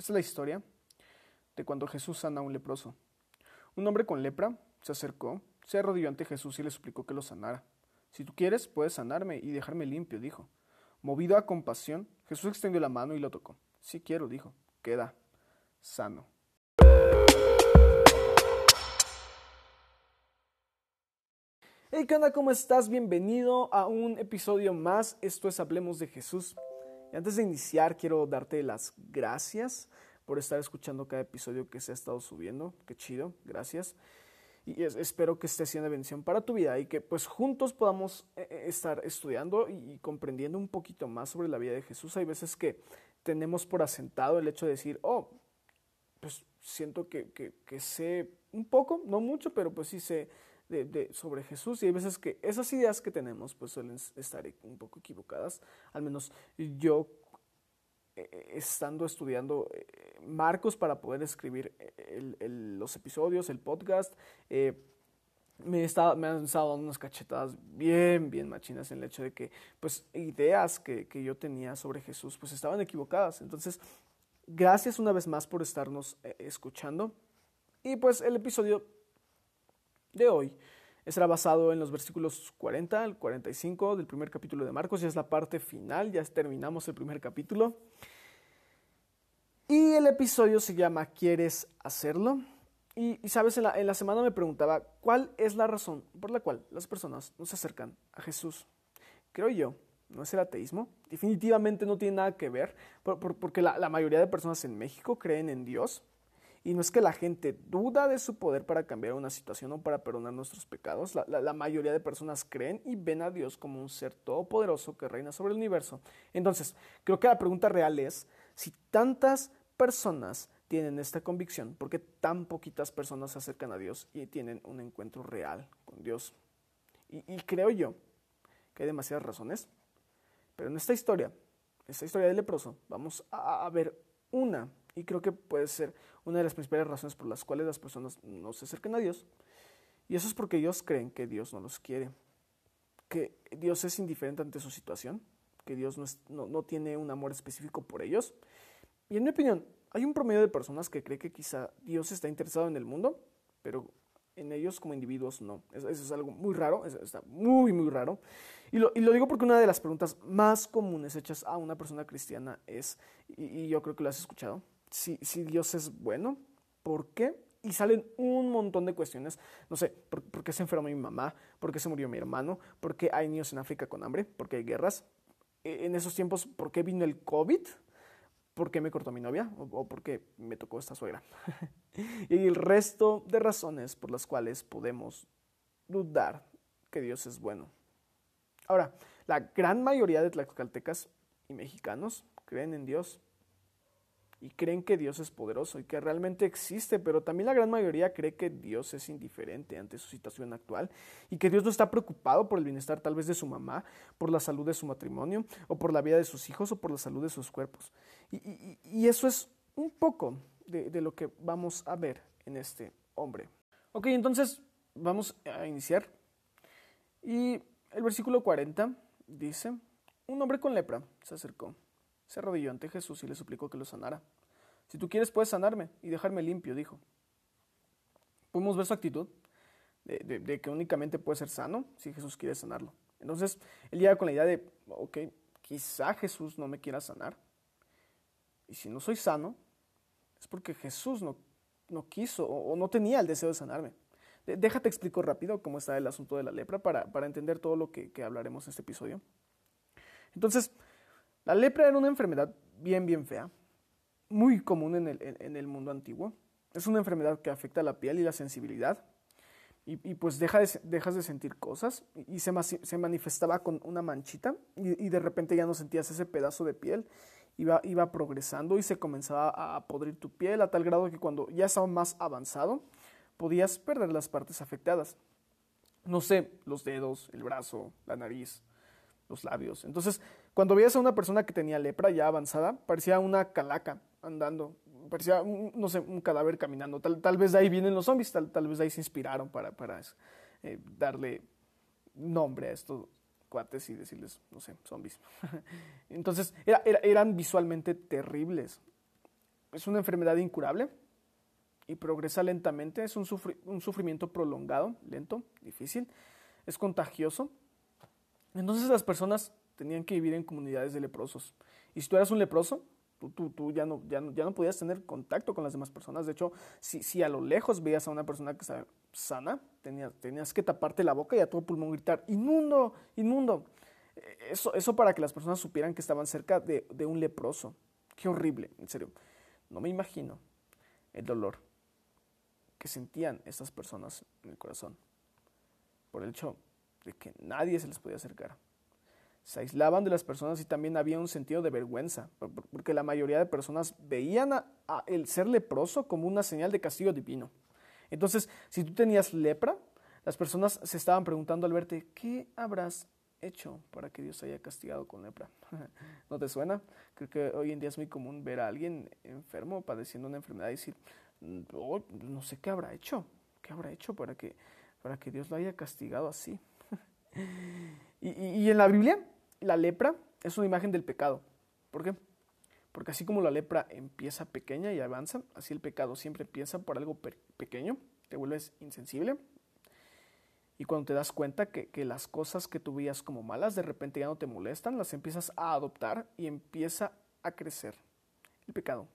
Esta es la historia de cuando Jesús sana a un leproso. Un hombre con lepra se acercó, se arrodilló ante Jesús y le suplicó que lo sanara. Si tú quieres, puedes sanarme y dejarme limpio, dijo. Movido a compasión, Jesús extendió la mano y lo tocó. Sí quiero, dijo. Queda sano. Hey, ¿qué onda? ¿Cómo estás? Bienvenido a un episodio más. Esto es Hablemos de Jesús. Y antes de iniciar, quiero darte las gracias por estar escuchando cada episodio que se ha estado subiendo. Qué chido, gracias. Y espero que esté siendo bendición para tu vida y que pues juntos podamos eh, eh, estar estudiando y, comprendiendo un poquito más sobre la vida de Jesús. Hay veces que tenemos por asentado el hecho de decir, oh, pues siento que, que sé un poco, no mucho, pero pues sí sé de, sobre Jesús y hay veces que esas ideas que tenemos pues suelen estar un poco equivocadas. Al menos yo eh, eh, estando estudiando eh, Marcos para poder escribir los episodios, el podcast, me, estaba, me han estado dando unas cachetadas bien, bien machinas en el hecho de que pues ideas que, que yo tenía sobre Jesús pues estaban equivocadas. Entonces, gracias una vez más por estarnos escuchando. Y pues el episodio de hoy estará basado en los versículos 40 al 45 del primer capítulo de Marcos. Ya es la parte final, ya terminamos el primer capítulo. Y el episodio se llama ¿Quieres hacerlo? Y, sabes, en la, semana me preguntaba cuál es la razón por la cual las personas no se acercan a Jesús. Creo yo, no es el ateísmo. Definitivamente no tiene nada que ver, porque la mayoría de personas en México creen en Dios. Y no es que la gente duda de su poder para cambiar una situación o para perdonar nuestros pecados. La, mayoría de personas creen y ven a Dios como un ser todopoderoso que reina sobre el universo. Entonces, creo que la pregunta real es, si tantas personas tienen esta convicción, ¿por qué tan poquitas personas se acercan a Dios y tienen un encuentro real con Dios? Y, creo yo que hay demasiadas razones, pero en esta historia, en esta historia del leproso, vamos a ver una y creo que puede ser una de las principales razones por las cuales las personas no se acercan a Dios. Y eso es porque ellos creen que Dios no los quiere, que Dios es indiferente ante su situación, que Dios no, no, tiene un amor específico por ellos. Y en mi opinión, hay un promedio de personas que cree que quizá Dios está interesado en el mundo, pero en ellos como individuos no. Eso, es algo muy raro, está muy, muy raro. Y lo, y lo, digo porque una de las preguntas más comunes hechas a una persona cristiana es, y, y yo creo que lo has escuchado, si, Dios es bueno, ¿por qué? Y salen un montón de cuestiones. No sé, ¿por, qué se enfermó mi mamá? ¿Por qué se murió mi hermano? ¿Por qué hay niños en África con hambre? ¿Por qué hay guerras? E, en esos tiempos, ¿por qué vino el COVID? ¿Por qué me cortó mi novia? ¿O, por qué me tocó esta suegra? y el resto de razones por las cuales podemos dudar que Dios es bueno. Ahora, la gran mayoría de tlaxcaltecas y mexicanos creen en Dios y creen que Dios es poderoso y que realmente existe, pero también la gran mayoría cree que Dios es indiferente ante su situación actual y que Dios no está preocupado por el bienestar tal vez de su mamá, por la salud de su matrimonio, o por la vida de sus hijos, o por la salud de sus cuerpos. Y, eso es un poco de, de lo que vamos a ver en este hombre. Ok, entonces vamos a iniciar. Y el versículo 40 dice, un hombre con lepra se acercó se arrodilló ante Jesús y le suplicó que lo sanara. Si tú quieres, puedes sanarme y dejarme limpio, dijo. Podemos ver su actitud de, que únicamente puede ser sano si Jesús quiere sanarlo. Entonces, él llega con la idea de, ok, quizá Jesús no me quiera sanar. Y si no soy sano, es porque Jesús no, no quiso o, no tenía el deseo de sanarme. déjate explico rápido cómo está el asunto de la lepra para, para entender todo lo que, que hablaremos en este episodio. Entonces, la lepra era una enfermedad bien, bien fea, muy común en el, mundo antiguo. Es una enfermedad que afecta la piel y la sensibilidad. Y, pues dejas de sentir cosas y se, se manifestaba con una manchita y, de repente ya no sentías ese pedazo de piel, iba, iba progresando y se comenzaba a podrir tu piel a tal grado que cuando ya estaba más avanzado podías perder las partes afectadas. No sé, los dedos, el brazo, la nariz, los labios. Entonces, cuando veías a una persona que tenía lepra ya avanzada, parecía una calaca andando, parecía, no sé, un cadáver caminando. Tal, tal vez de ahí vienen los zombies, tal, tal vez de ahí se inspiraron para, para eh, darle nombre a estos cuates y decirles, no sé, zombies. Entonces, eran visualmente terribles. es una enfermedad incurable y progresa lentamente, es un, un sufrimiento prolongado, lento, difícil, es contagioso. Entonces las personas tenían que vivir en comunidades de leprosos. Y si tú eras un leproso, tú, tú, ya, no, ya, no, ya no podías tener contacto con las demás personas. De hecho, si, si a lo lejos veías a una persona que estaba sana, tenías, tenías que taparte la boca y a todo pulmón gritar, inmundo, inmundo. Eso, eso para que las personas supieran que estaban cerca de, de un leproso. Qué horrible, en serio. No me imagino el dolor que sentían estas personas en el corazón por el hecho de que nadie se les podía acercar. Se aislaban de las personas y también había un sentido de vergüenza, porque la mayoría de personas veían a, el ser leproso como una señal de castigo divino. Entonces, si tú tenías lepra, las personas se estaban preguntando al verte, ¿qué habrás hecho para que Dios haya castigado con lepra? ¿No te suena? Creo que hoy en día es muy común ver a alguien enfermo padeciendo una enfermedad y decir, mm, oh, no sé qué habrá hecho, qué habrá hecho para que, para que Dios lo haya castigado así. Y, en la Biblia, la lepra es una imagen del pecado. ¿Por qué? Porque así como la lepra empieza pequeña y avanza, así el pecado siempre empieza por algo pequeño, te vuelves insensible. Y cuando te das cuenta que, que, las cosas que tú veías como malas de repente ya no te molestan, las empiezas a adoptar y empieza a crecer el pecado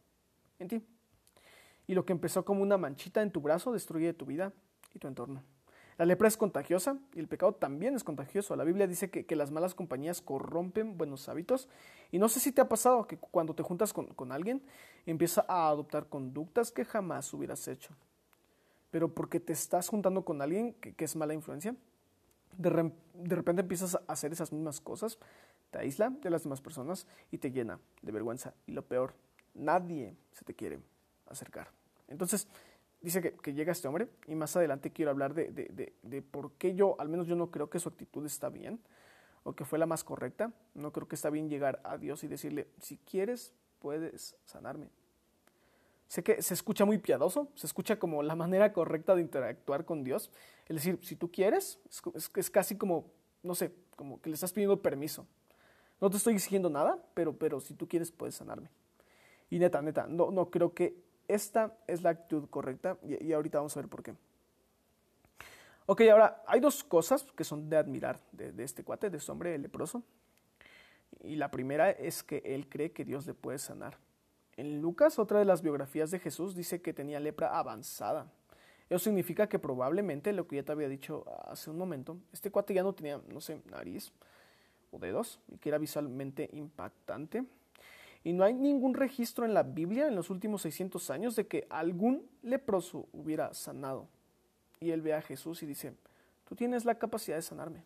en ti. Y lo que empezó como una manchita en tu brazo destruye tu vida y tu entorno. La lepra es contagiosa y el pecado también es contagioso. La Biblia dice que, las malas compañías corrompen buenos hábitos. Y no sé si te ha pasado que cuando te juntas con, alguien empieza a adoptar conductas que jamás hubieras hecho. Pero porque te estás juntando con alguien que, es mala influencia, de, de repente empiezas a hacer esas mismas cosas, te aísla de las demás personas y te llena de vergüenza. Y lo peor, nadie se te quiere acercar. Entonces, dice que, llega este hombre y más adelante quiero hablar de, de, de, por qué yo, al menos yo no creo que su actitud está bien o que fue la más correcta. No creo que está bien llegar a Dios y decirle, si quieres, puedes sanarme. Sé que se escucha muy piadoso, se escucha como la manera correcta de interactuar con Dios. Es decir, si tú quieres, es, es casi como, no sé, como que le estás pidiendo permiso. No te estoy exigiendo nada, pero, pero si tú quieres, puedes sanarme. Y neta, neta, no, no creo que esta es la actitud correcta y, ahorita vamos a ver por qué. Ok, ahora hay dos cosas que son de admirar de, este cuate, de este hombre leproso. Y la primera es que él cree que Dios le puede sanar. En Lucas, otra de las biografías de Jesús, dice que tenía lepra avanzada. Eso significa que probablemente, lo que ya te había dicho hace un momento, este cuate ya no tenía, no sé, nariz o dedos y que era visualmente impactante. Y no hay ningún registro en la Biblia en los últimos 600 años de que algún leproso hubiera sanado. Y él ve a Jesús y dice, tú tienes la capacidad de sanarme.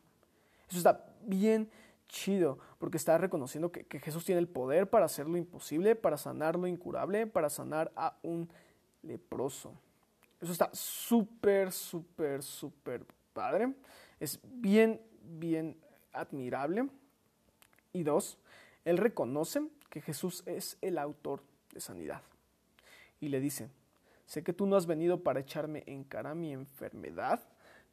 Eso está bien chido, porque está reconociendo que, Jesús tiene el poder para hacer lo imposible, para sanar lo incurable, para sanar a un leproso. Eso está súper, súper, súper padre. Es bien, bien admirable. Y dos, él reconoce que Jesús es el autor de sanidad. Y le dice, sé que tú no has venido para echarme en cara mi enfermedad,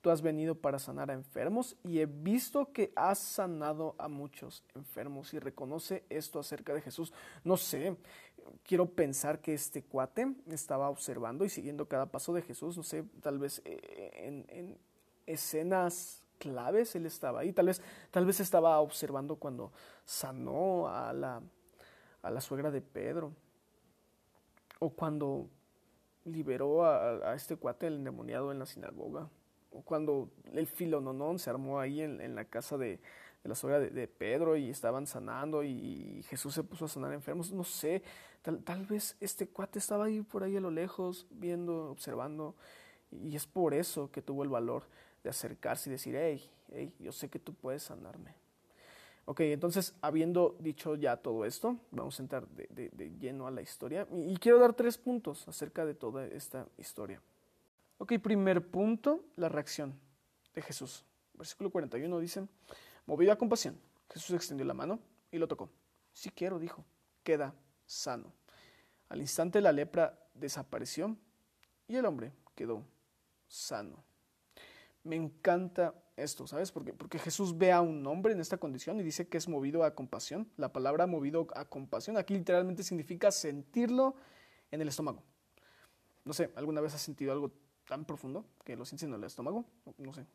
tú has venido para sanar a enfermos y he visto que has sanado a muchos enfermos y reconoce esto acerca de Jesús. No sé, quiero pensar que este cuate estaba observando y siguiendo cada paso de Jesús, no sé, tal vez eh, en, en escenas claves él estaba ahí, tal vez, tal vez estaba observando cuando sanó a la a la suegra de Pedro. O cuando liberó a, este cuate el endemoniado en la sinagoga. O cuando el filononón se armó ahí en, la casa de, la suegra de, Pedro y estaban sanando y, Jesús se puso a sanar enfermos. No sé, tal, tal vez este cuate estaba ahí por ahí a lo lejos, viendo, observando. Y es por eso que tuvo el valor de acercarse y decir, hey, hey, yo sé que tú puedes sanarme. Ok, entonces, habiendo dicho ya todo esto, vamos a entrar de, lleno a la historia y, quiero dar tres puntos acerca de toda esta historia. Ok, primer punto, la reacción de Jesús. Versículo 41 dice, movido a compasión, Jesús extendió la mano y lo tocó. Si quiero, dijo, queda sano. Al instante la lepra desapareció y el hombre quedó sano. Me encanta esto, ¿sabes? Porque, porque Jesús ve a un hombre en esta condición y dice que es movido a compasión. La palabra movido a compasión aquí literalmente significa sentirlo en el estómago. No sé, ¿alguna vez has sentido algo tan profundo que lo sientes en el estómago? No sé.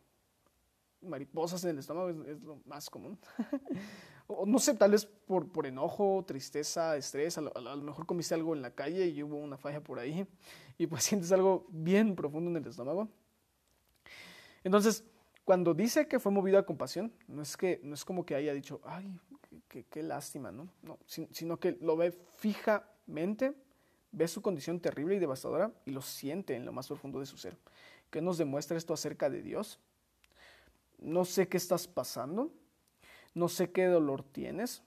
Mariposas en el estómago es, lo más común. o no sé, tal vez por, por enojo, tristeza, estrés. A lo, a lo, mejor comiste algo en la calle y hubo una falla por ahí. Y pues sientes algo bien profundo en el estómago. Entonces, cuando dice que fue movido a compasión, no es, que, no es como que haya dicho, ay, qué, lástima, ¿no? no sino que lo ve fijamente ve su condición terrible y devastadora y lo siente en lo más profundo de su ser. ¿Qué nos demuestra esto acerca de Dios? No sé qué estás pasando, no sé qué dolor tienes,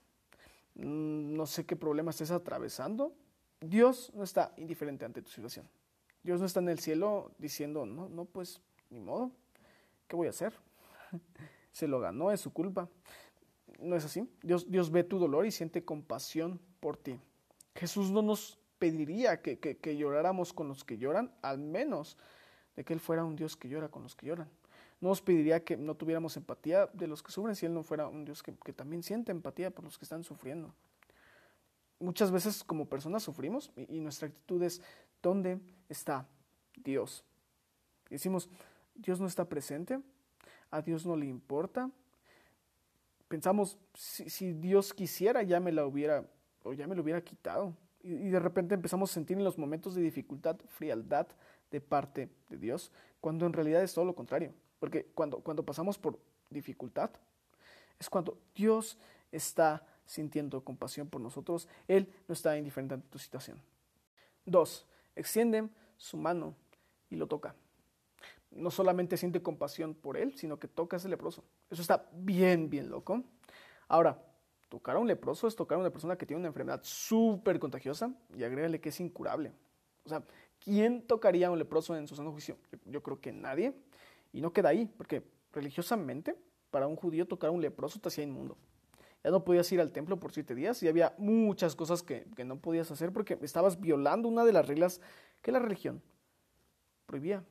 mm, no sé qué problema estés atravesando. Dios no está indiferente ante tu situación. Dios no está en el cielo diciendo, no, no, pues, ni modo, ¿qué voy a hacer? Se lo ganó, es su culpa. No es así. Dios, Dios ve tu dolor y siente compasión por ti. Jesús no nos pediría que, que, lloráramos con los que lloran, al menos de que Él fuera un Dios que llora con los que lloran. No nos pediría que no tuviéramos empatía de los que sufren si Él no fuera un Dios que, también siente empatía por los que están sufriendo. Muchas veces como personas sufrimos y, nuestra actitud es, ¿dónde está Dios? decimos, Dios no está presente, a Dios no le importa. Pensamos, si, Dios quisiera ya me la hubiera, o ya me lo hubiera quitado y de repente empezamos a sentir en los momentos de dificultad frialdad de parte de Dios, cuando en realidad es todo lo contrario. Porque cuando, cuando pasamos por dificultad, es cuando Dios está sintiendo compasión por nosotros, Él no está indiferente ante tu situación. Dos, extiende su mano y lo toca. No solamente siente compasión por Él, sino que toca a ese leproso. Eso está bien, bien loco. Ahora, Tocar a un leproso es tocar a una persona que tiene una enfermedad súper contagiosa y agrégale que es incurable. O sea, ¿quién tocaría a un leproso en su sano juicio? Yo, creo que nadie. Y no queda ahí, porque religiosamente, para un judío tocar a un leproso te hacía inmundo. Ya no podías ir al templo por siete días y había muchas cosas que, que no podías hacer porque estabas violando una de las reglas que la religión prohibía,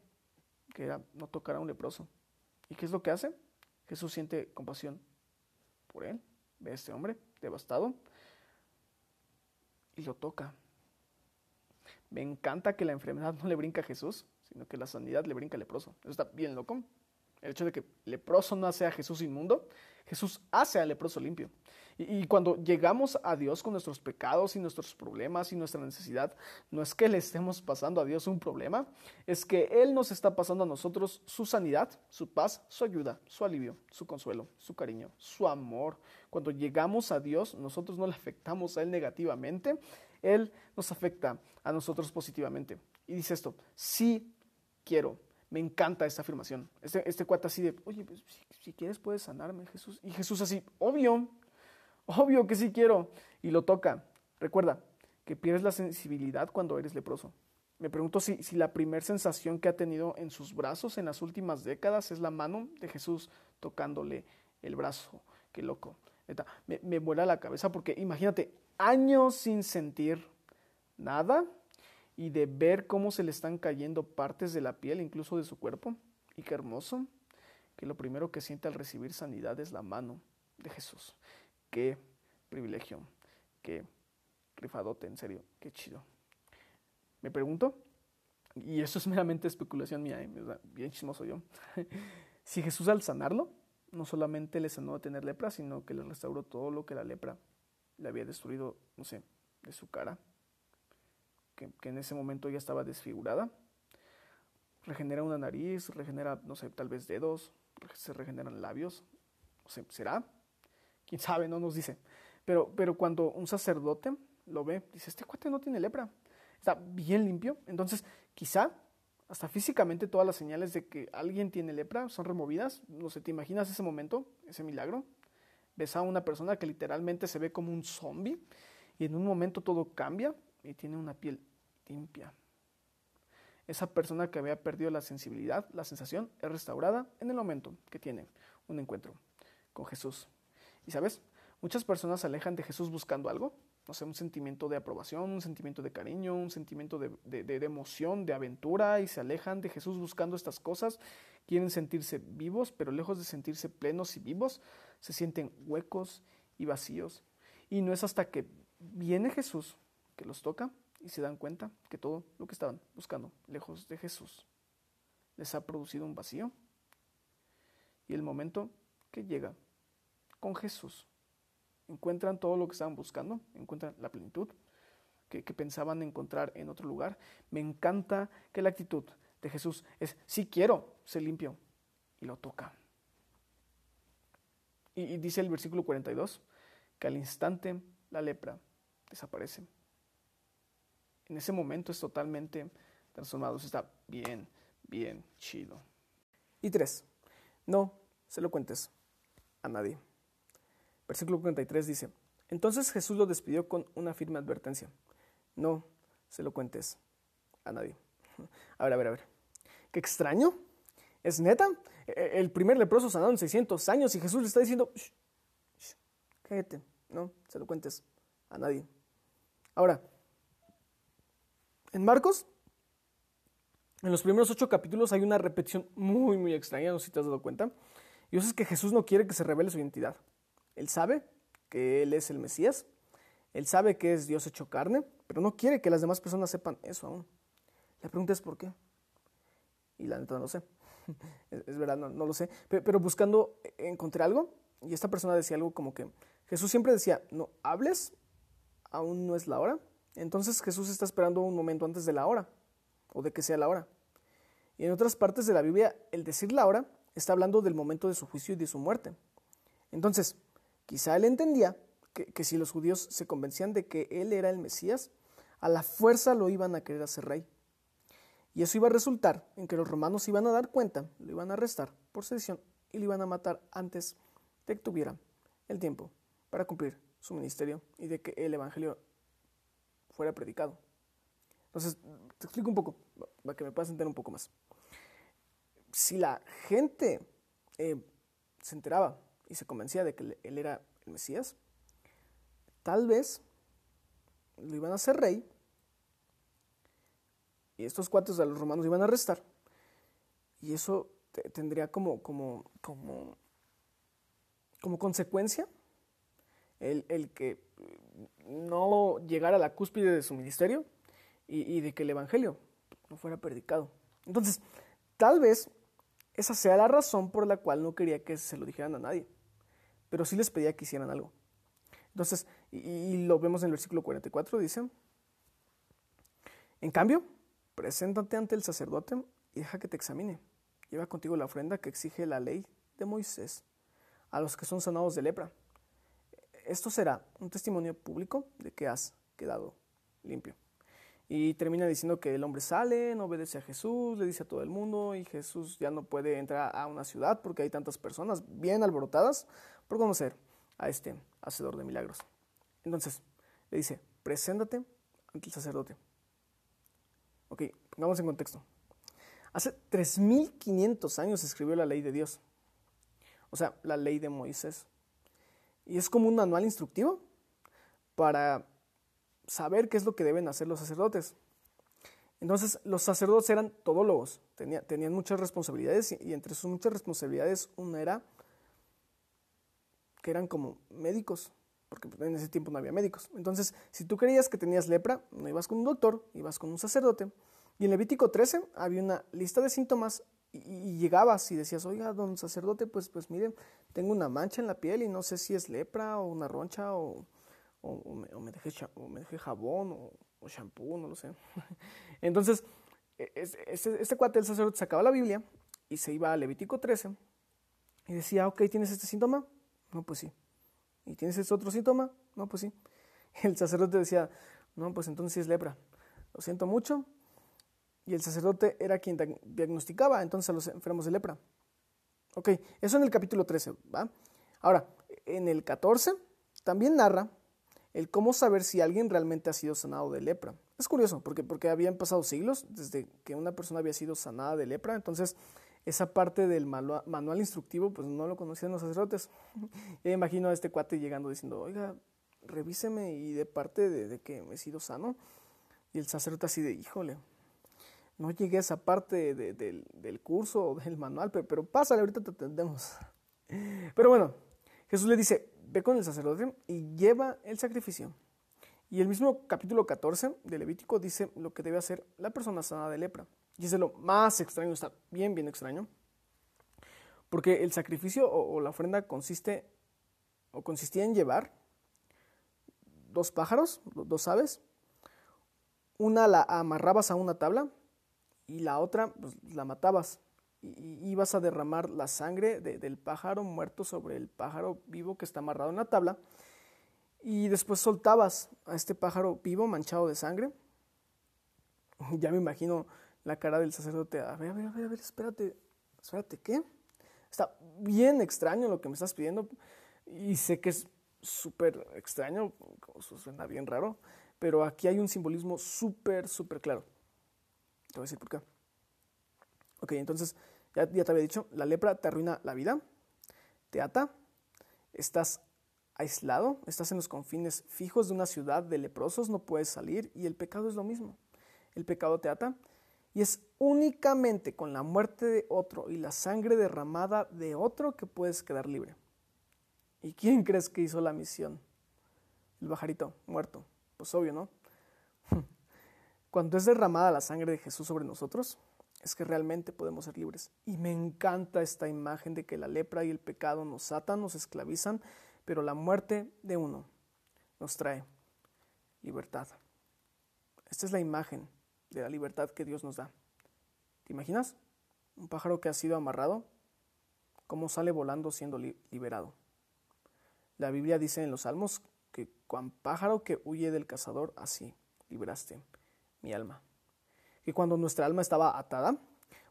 que era no tocar a un leproso. ¿Y qué es lo que hace? Jesús siente compasión por él ve a este hombre devastado y lo toca. Me encanta que la enfermedad no le brinca a Jesús, sino que la sanidad le brinca al leproso. Eso está bien loco. El hecho de que leproso no hace a Jesús inmundo, Jesús hace al leproso limpio. Y, cuando llegamos a Dios con nuestros pecados y nuestros problemas y nuestra necesidad, no es que le estemos pasando a Dios un problema, es que Él nos está pasando a nosotros su sanidad, su paz, su ayuda, su alivio, su consuelo, su cariño, su amor. Cuando llegamos a Dios, nosotros no le afectamos a Él negativamente, Él nos afecta a nosotros positivamente. Y dice esto, sí quiero. Me encanta esta afirmación. Este, este cuate así de, oye, pues, si, si quieres puedes sanarme, Jesús. Y Jesús así, obvio, Obvio que sí quiero. Y lo toca. Recuerda que pierdes la sensibilidad cuando eres leproso. Me pregunto si, si la primera sensación que ha tenido en sus brazos en las últimas décadas es la mano de Jesús tocándole el brazo. Qué loco. Me, me vuela la cabeza porque imagínate, años sin sentir nada y de ver cómo se le están cayendo partes de la piel, incluso de su cuerpo. Y qué hermoso que lo primero que siente al recibir sanidad es la mano de Jesús. Qué privilegio, qué rifadote, en serio, qué chido. Me pregunto, y eso es meramente especulación mía, ¿eh? bien chismoso yo, si Jesús al sanarlo, no solamente le sanó a tener lepra, sino que le restauró todo lo que la lepra le había destruido, no sé, de su cara, que, que en ese momento ya estaba desfigurada. Regenera una nariz, regenera, no sé, tal vez dedos, se regeneran labios, no sé, ¿será? Quién sabe, no nos dice. Pero, pero cuando un sacerdote lo ve, dice, este cuate no tiene lepra, está bien limpio. Entonces, quizá hasta físicamente todas las señales de que alguien tiene lepra son removidas. No sé, ¿te imaginas ese momento, ese milagro? Ves a una persona que literalmente se ve como un zombie y en un momento todo cambia y tiene una piel limpia. Esa persona que había perdido la sensibilidad, la sensación, es restaurada en el momento que tiene un encuentro con Jesús. Y sabes, muchas personas se alejan de Jesús buscando algo, no sé, un sentimiento de aprobación, un sentimiento de cariño, un sentimiento de, de, emoción, de aventura, y se alejan de Jesús buscando estas cosas. Quieren sentirse vivos, pero lejos de sentirse plenos y vivos, se sienten huecos y vacíos. Y no es hasta que viene Jesús que los toca y se dan cuenta que todo lo que estaban buscando lejos de Jesús les ha producido un vacío. Y el momento que llega con Jesús, encuentran todo lo que estaban buscando, encuentran la plenitud que, pensaban encontrar en otro lugar. Me encanta que la actitud de Jesús es, si quiero ser limpio, y lo toca. Y, dice el versículo 42 que al instante la lepra desaparece. En ese momento es totalmente transformado. Está bien, bien chido. Y tres, no se lo cuentes a nadie. Versículo 43 dice, entonces Jesús lo despidió con una firme advertencia. No se lo cuentes a nadie. A ver, a ver, a ver. Qué extraño. ¿Es neta? E-, el primer leproso sanado en 600 años y Jesús le está diciendo, cállate, no se lo cuentes a nadie. Ahora, en Marcos, en los primeros ocho capítulos hay una repetición muy, muy extraña, no sé si te has dado cuenta. Y eso es que Jesús no quiere que se revele su identidad. Él sabe que Él es el Mesías, Él sabe que es Dios hecho carne, pero no quiere que las demás personas sepan eso aún. La pregunta es por qué. Y la neta no lo sé. es, verdad, no, lo sé. Pero, buscando eh, encontré algo y esta persona decía algo como que Jesús siempre decía, no hables, aún no es la hora. Entonces Jesús está esperando un momento antes de la hora o de que sea la hora. Y en otras partes de la Biblia, el decir la hora está hablando del momento de su juicio y de su muerte. Entonces, quizá él entendía que, si los judíos se convencían de que él era el Mesías, a la fuerza lo iban a querer hacer rey. Y eso iba a resultar en que los romanos iban a dar cuenta, lo iban a arrestar por sedición y lo iban a matar antes de que tuviera el tiempo para cumplir su ministerio y de que el Evangelio fuera predicado. Entonces, te explico un poco, para que me puedas entender un poco más. Si la gente eh, se enteraba y se convencía de que él era el Mesías, tal vez lo iban a hacer rey y estos cuates de los romanos iban a arrestar. Y eso tendría como, como, como, como consecuencia el, el, que no llegara a la cúspide de su ministerio y, y, de que el Evangelio no fuera predicado. Entonces, tal vez esa sea la razón por la cual no quería que se lo dijeran a nadie, pero sí les pedía que hicieran algo. Entonces, y, lo vemos en el versículo 44, dice, en cambio, Preséntate ante el sacerdote y deja que te examine. Lleva contigo la ofrenda que exige la ley de Moisés a los que son sanados de lepra. Esto será un testimonio público de que has quedado limpio. Y termina diciendo que el hombre sale, no obedece a Jesús, le dice a todo el mundo y Jesús ya no puede entrar a una ciudad porque hay tantas personas bien alborotadas por conocer a este hacedor de milagros. Entonces, le dice, preséntate ante el sacerdote. Ok, pongamos en contexto. Hace 3.500 años se escribió la ley de Dios, o sea, la ley de Moisés. Y es como un manual instructivo para saber qué es lo que deben hacer los sacerdotes. Entonces, los sacerdotes eran todólogos, tenían muchas responsabilidades y, entre sus muchas responsabilidades una era que eran como médicos, porque en ese tiempo no había médicos. Entonces, si tú creías que tenías lepra, no ibas con un doctor, ibas con un sacerdote. Y en Levítico 13 había una lista de síntomas y, llegabas y decías, oiga, don sacerdote, pues, pues miren, tengo una mancha en la piel y no sé si es lepra o una roncha o, me, dejé, jabón o, o shampoo, no lo sé. Entonces, este, este cuate del sacerdote sacaba la Biblia y se iba a Levítico 13 y decía, ok, ¿tienes este síntoma? No, pues sí. ¿Y tienes ese otro síntoma? No, pues sí. El sacerdote decía, no, pues entonces sí es lepra. Lo siento mucho. Y el sacerdote era quien diagnosticaba entonces a los enfermos de lepra. Ok, eso en el capítulo 13, ¿va? Ahora, en el 14 también narra el cómo saber si alguien realmente ha sido sanado de lepra. Es curioso, porque, porque habían pasado siglos desde que una persona había sido sanada de lepra, entonces esa parte del manual instructivo, pues no lo conocían los sacerdotes. Imagino a este cuate llegando diciendo, oiga, revíseme y de parte de, que me he sido sano. Y el sacerdote así de, híjole, no llegué a esa parte del curso o del manual, pero, pero pásale, ahorita te atendemos. Pero bueno, Jesús le dice, ve con el sacerdote y lleva el sacrificio. Y el mismo capítulo 14 de Levítico dice lo que debe hacer la persona sana de lepra. Y es lo más extraño, está bien, bien extraño. Porque el sacrificio o, la ofrenda consiste o consistía en llevar dos pájaros, dos aves. Una la amarrabas a una tabla y la otra pues, la matabas. Y, ibas a derramar la sangre del pájaro muerto sobre el pájaro vivo que está amarrado en la tabla. Y después soltabas a este pájaro vivo manchado de sangre. Ya me imagino la cara del sacerdote. A ver, a ver, a ver, a ver, espérate, espérate, ¿qué? Está bien extraño lo que me estás pidiendo. Y sé que es súper extraño, suena bien raro, pero aquí hay un simbolismo súper, súper claro. Te voy a decir por qué. Ok, entonces, ya, te había dicho, la lepra te arruina la vida, te ata, estás aislado, estás en los confines fijos de una ciudad de leprosos, no puedes salir y el pecado es lo mismo. El pecado te ata y es únicamente con la muerte de otro y la sangre derramada de otro que puedes quedar libre. ¿Y quién crees que hizo la misión? El bajarito, muerto. Pues obvio, ¿no? Cuando es derramada la sangre de Jesús sobre nosotros, es que realmente podemos ser libres. Y me encanta esta imagen de que la lepra y el pecado nos atan, nos esclavizan pero la muerte de uno nos trae libertad. Esta es la imagen de la libertad que Dios nos da. ¿Te imaginas? Un pájaro que ha sido amarrado, cómo sale volando siendo liberado. La Biblia dice en los Salmos que cuan pájaro que huye del cazador, así libraste mi alma. Que cuando nuestra alma estaba atada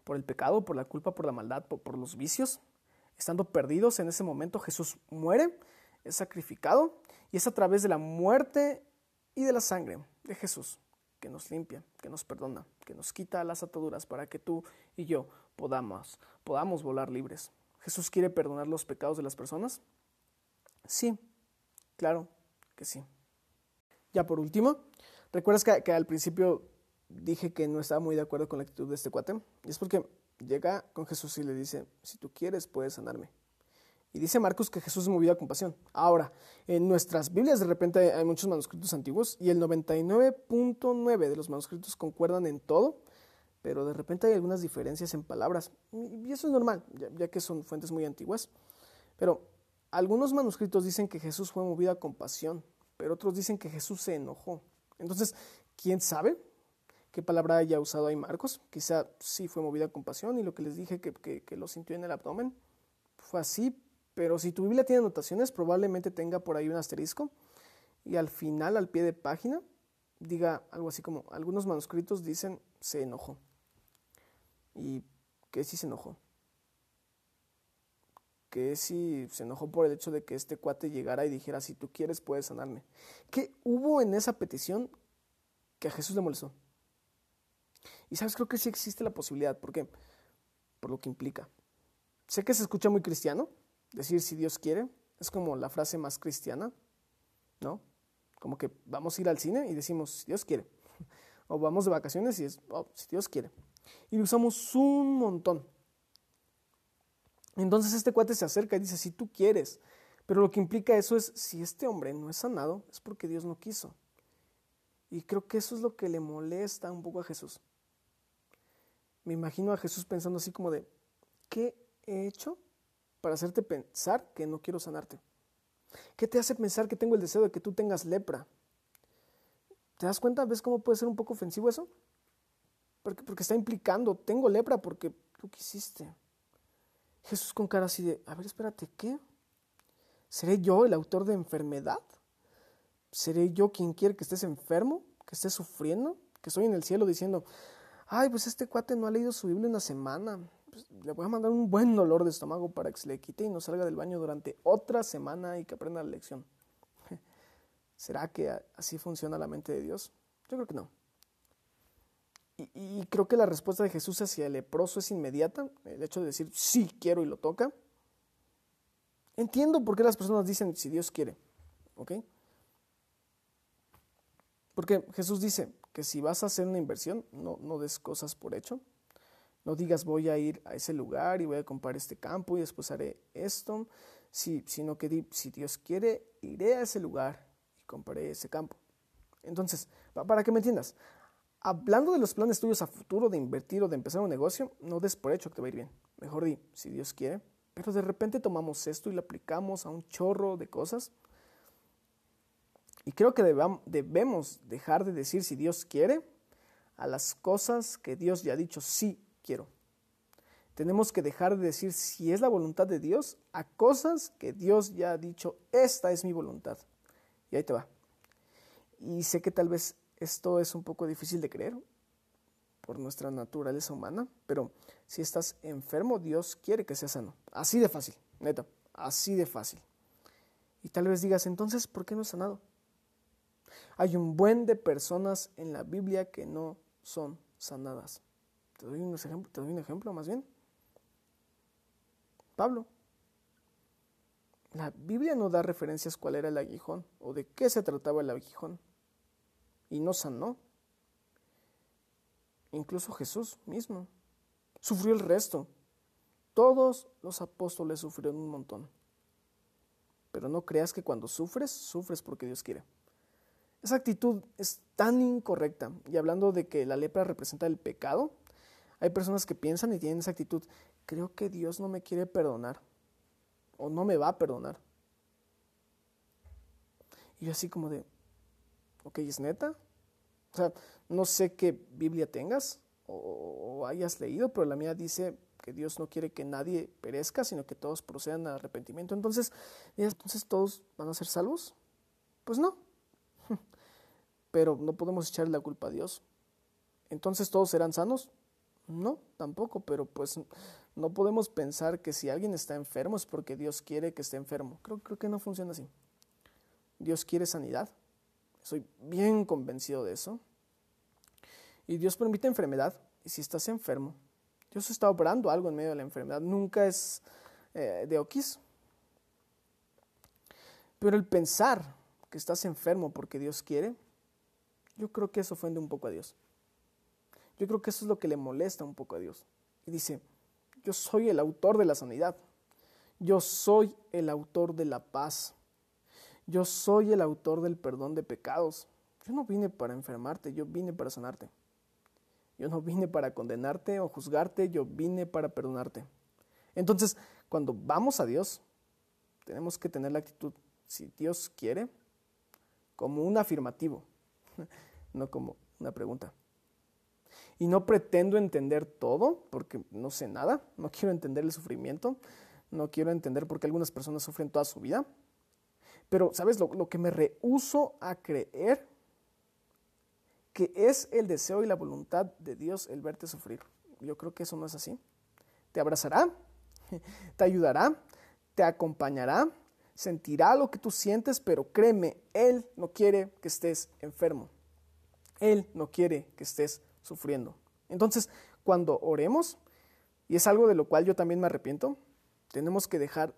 por el pecado, por la culpa, por la maldad, por, los vicios, estando perdidos en ese momento, Jesús muere es sacrificado y es a través de la muerte y de la sangre de Jesús que nos limpia, que nos perdona, que nos quita las ataduras para que tú y yo podamos, podamos volar libres. ¿Jesús quiere perdonar los pecados de las personas? Sí, claro que sí. Ya por último, ¿recuerdas que, que al principio dije que no estaba muy de acuerdo con la actitud de este cuate? Y es porque llega con Jesús y le dice, si tú quieres puedes sanarme. Y dice Marcos que Jesús es movido a compasión. Ahora, en nuestras Biblias de repente hay muchos manuscritos antiguos y el 99.9 de los manuscritos concuerdan en todo, pero de repente hay algunas diferencias en palabras. Y eso es normal, ya, que son fuentes muy antiguas. Pero algunos manuscritos dicen que Jesús fue movido a compasión, pero otros dicen que Jesús se enojó. Entonces, ¿quién sabe qué palabra haya usado ahí Marcos? Quizá sí fue movido a compasión y lo que les dije que, que lo sintió en el abdomen fue así, pero si tu Biblia tiene anotaciones, probablemente tenga por ahí un asterisco y al final, al pie de página, diga algo así como, algunos manuscritos dicen se enojó. ¿Y qué si se enojó? ¿Qué si se enojó por el hecho de que este cuate llegara y dijera, si tú quieres puedes sanarme? ¿Qué hubo en esa petición que a Jesús le molestó? Y sabes, creo que sí existe la posibilidad. ¿Por qué? Por lo que implica. Sé que se escucha muy cristiano, decir si Dios quiere, es como la frase más cristiana, ¿no? Como que vamos a ir al cine y decimos si Dios quiere. O vamos de vacaciones y es oh, si Dios quiere. Y usamos un montón. Entonces este cuate se acerca y dice si tú quieres. Pero lo que implica eso es si este hombre no es sanado es porque Dios no quiso. Y creo que eso es lo que le molesta un poco a Jesús. Me imagino a Jesús pensando así como de, ¿qué he hecho para hacerte pensar que no quiero sanarte? ¿Qué te hace pensar que tengo el deseo de que tú tengas lepra? ¿Te das cuenta? ¿Ves cómo puede ser un poco ofensivo eso? Porque, porque está implicando, tengo lepra porque tú quisiste. Jesús con cara así de, a ver, espérate, ¿qué? ¿Seré yo el autor de enfermedad? ¿Seré yo quien quiere que estés enfermo? ¿Que estés sufriendo? ¿Que estoy en el cielo diciendo, ay, pues este cuate no ha leído su Biblia una semana? Pues, le voy a mandar un buen dolor de estómago para que se le quite y no salga del baño durante otra semana y que aprenda la lección. ¿Será que así funciona la mente de Dios? Yo creo que no. Y, creo que la respuesta de Jesús hacia el leproso es inmediata, el hecho de decir sí quiero y lo toca. Entiendo por qué las personas dicen si Dios quiere, ¿ok? Porque Jesús dice que si vas a hacer una inversión, no, no des cosas por hecho. No digas voy a ir a ese lugar y voy a comprar este campo y después haré esto, sino que di, si Dios quiere, iré a ese lugar y compraré ese campo. Entonces, para que me entiendas, hablando de los planes tuyos a futuro de invertir o de empezar un negocio, no des por hecho que te va a ir bien. Mejor di, si Dios quiere. Pero de repente tomamos esto y lo aplicamos a un chorro de cosas. Y creo que debemos dejar de decir si Dios quiere a las cosas que Dios ya ha dicho sí quiero. Tenemos que dejar de decir si es la voluntad de Dios a cosas que Dios ya ha dicho, esta es mi voluntad. Y ahí te va. Y sé que tal vez esto es un poco difícil de creer por nuestra naturaleza humana, pero si estás enfermo, Dios quiere que seas sano. Así de fácil, neta, así de fácil. Y tal vez digas, entonces, ¿por qué no es sanado? Hay un buen de personas en la Biblia que no son sanadas. Te doy un ejemplo, te doy un ejemplo más bien. Pablo. La Biblia no da referencias cuál era el aguijón o de qué se trataba el aguijón. Y no sanó. Incluso Jesús mismo sufrió el resto. Todos los apóstoles sufrieron un montón. Pero no creas que cuando sufres, sufres porque Dios quiere. Esa actitud es tan incorrecta. Y hablando de que la lepra representa el pecado, hay personas que piensan y tienen esa actitud, creo que Dios no me quiere perdonar o no me va a perdonar. Y yo así como de, ok, ¿es neta? O sea, no sé qué Biblia tengas o, hayas leído, pero la mía dice que Dios no quiere que nadie perezca, sino que todos procedan al arrepentimiento. Entonces, entonces todos van a ser salvos? Pues no. Pero no podemos echarle la culpa a Dios. Entonces todos serán sanos? No, tampoco, pero pues no podemos pensar que si alguien está enfermo es porque Dios quiere que esté enfermo. Creo, que no funciona así. Dios quiere sanidad. Soy bien convencido de eso. Y Dios permite enfermedad. Y si estás enfermo, Dios está operando algo en medio de la enfermedad. Nunca es eh, de oquis. Pero el pensar que estás enfermo porque Dios quiere, yo creo que eso ofende un poco a Dios. Yo creo que eso es lo que le molesta un poco a Dios. Y dice, yo soy el autor de la sanidad. Yo soy el autor de la paz. Yo soy el autor del perdón de pecados. Yo no vine para enfermarte, yo vine para sanarte. Yo no vine para condenarte o juzgarte, yo vine para perdonarte. Entonces, cuando vamos a Dios, tenemos que tener la actitud, si Dios quiere, como un afirmativo, no como una pregunta y no pretendo entender todo, porque no sé nada, no quiero entender el sufrimiento, no quiero entender por qué algunas personas sufren toda su vida, pero ¿sabes lo, que me rehuso a creer? Que es el deseo y la voluntad de Dios el verte sufrir. Yo creo que eso no es así. Te abrazará, te ayudará, te acompañará, sentirá lo que tú sientes, pero créeme, Él no quiere que estés enfermo. Él no quiere que estés sufriendo. Entonces, cuando oremos, y es algo de lo cual yo también me arrepiento, tenemos que dejar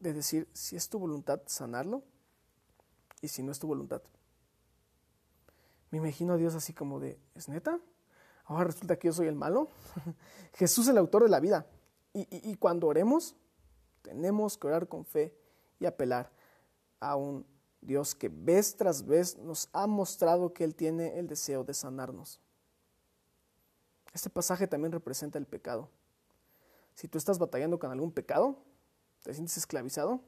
de decir si es tu voluntad sanarlo y si no es tu voluntad. Me imagino a Dios así como de, ¿es neta? Ahora resulta que yo soy el malo. Jesús es el autor de la vida. Y, cuando oremos, tenemos que orar con fe y apelar a un Dios que vez tras vez nos ha mostrado que Él tiene el deseo de sanarnos. Este pasaje también representa el pecado. Si tú estás batallando con algún pecado, te sientes esclavizado,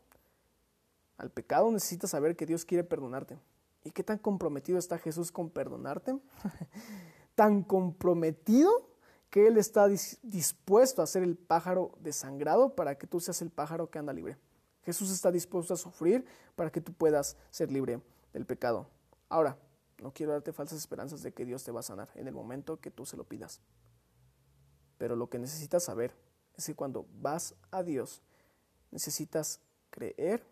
al pecado necesitas saber que Dios quiere perdonarte. ¿Y qué tan comprometido está Jesús con perdonarte? tan comprometido que Él está dispuesto a ser el pájaro desangrado para que tú seas el pájaro que anda libre. Jesús está dispuesto a sufrir para que tú puedas ser libre del pecado. Ahora, no quiero darte falsas esperanzas de que Dios te va a sanar en el momento que tú se lo pidas. Pero lo que necesitas saber es que cuando vas a Dios, necesitas creer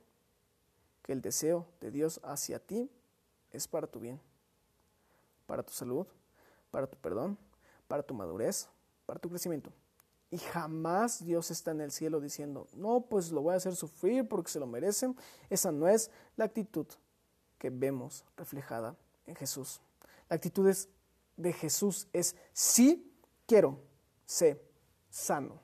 que el deseo de Dios hacia ti es para tu bien, para tu salud, para tu perdón, para tu madurez, para tu crecimiento. Y jamás Dios está en el cielo diciendo, no, pues lo voy a hacer sufrir porque se lo merecen. Esa no es la actitud que vemos reflejada en Jesús. La actitud de Jesús es sí quiero ser sano.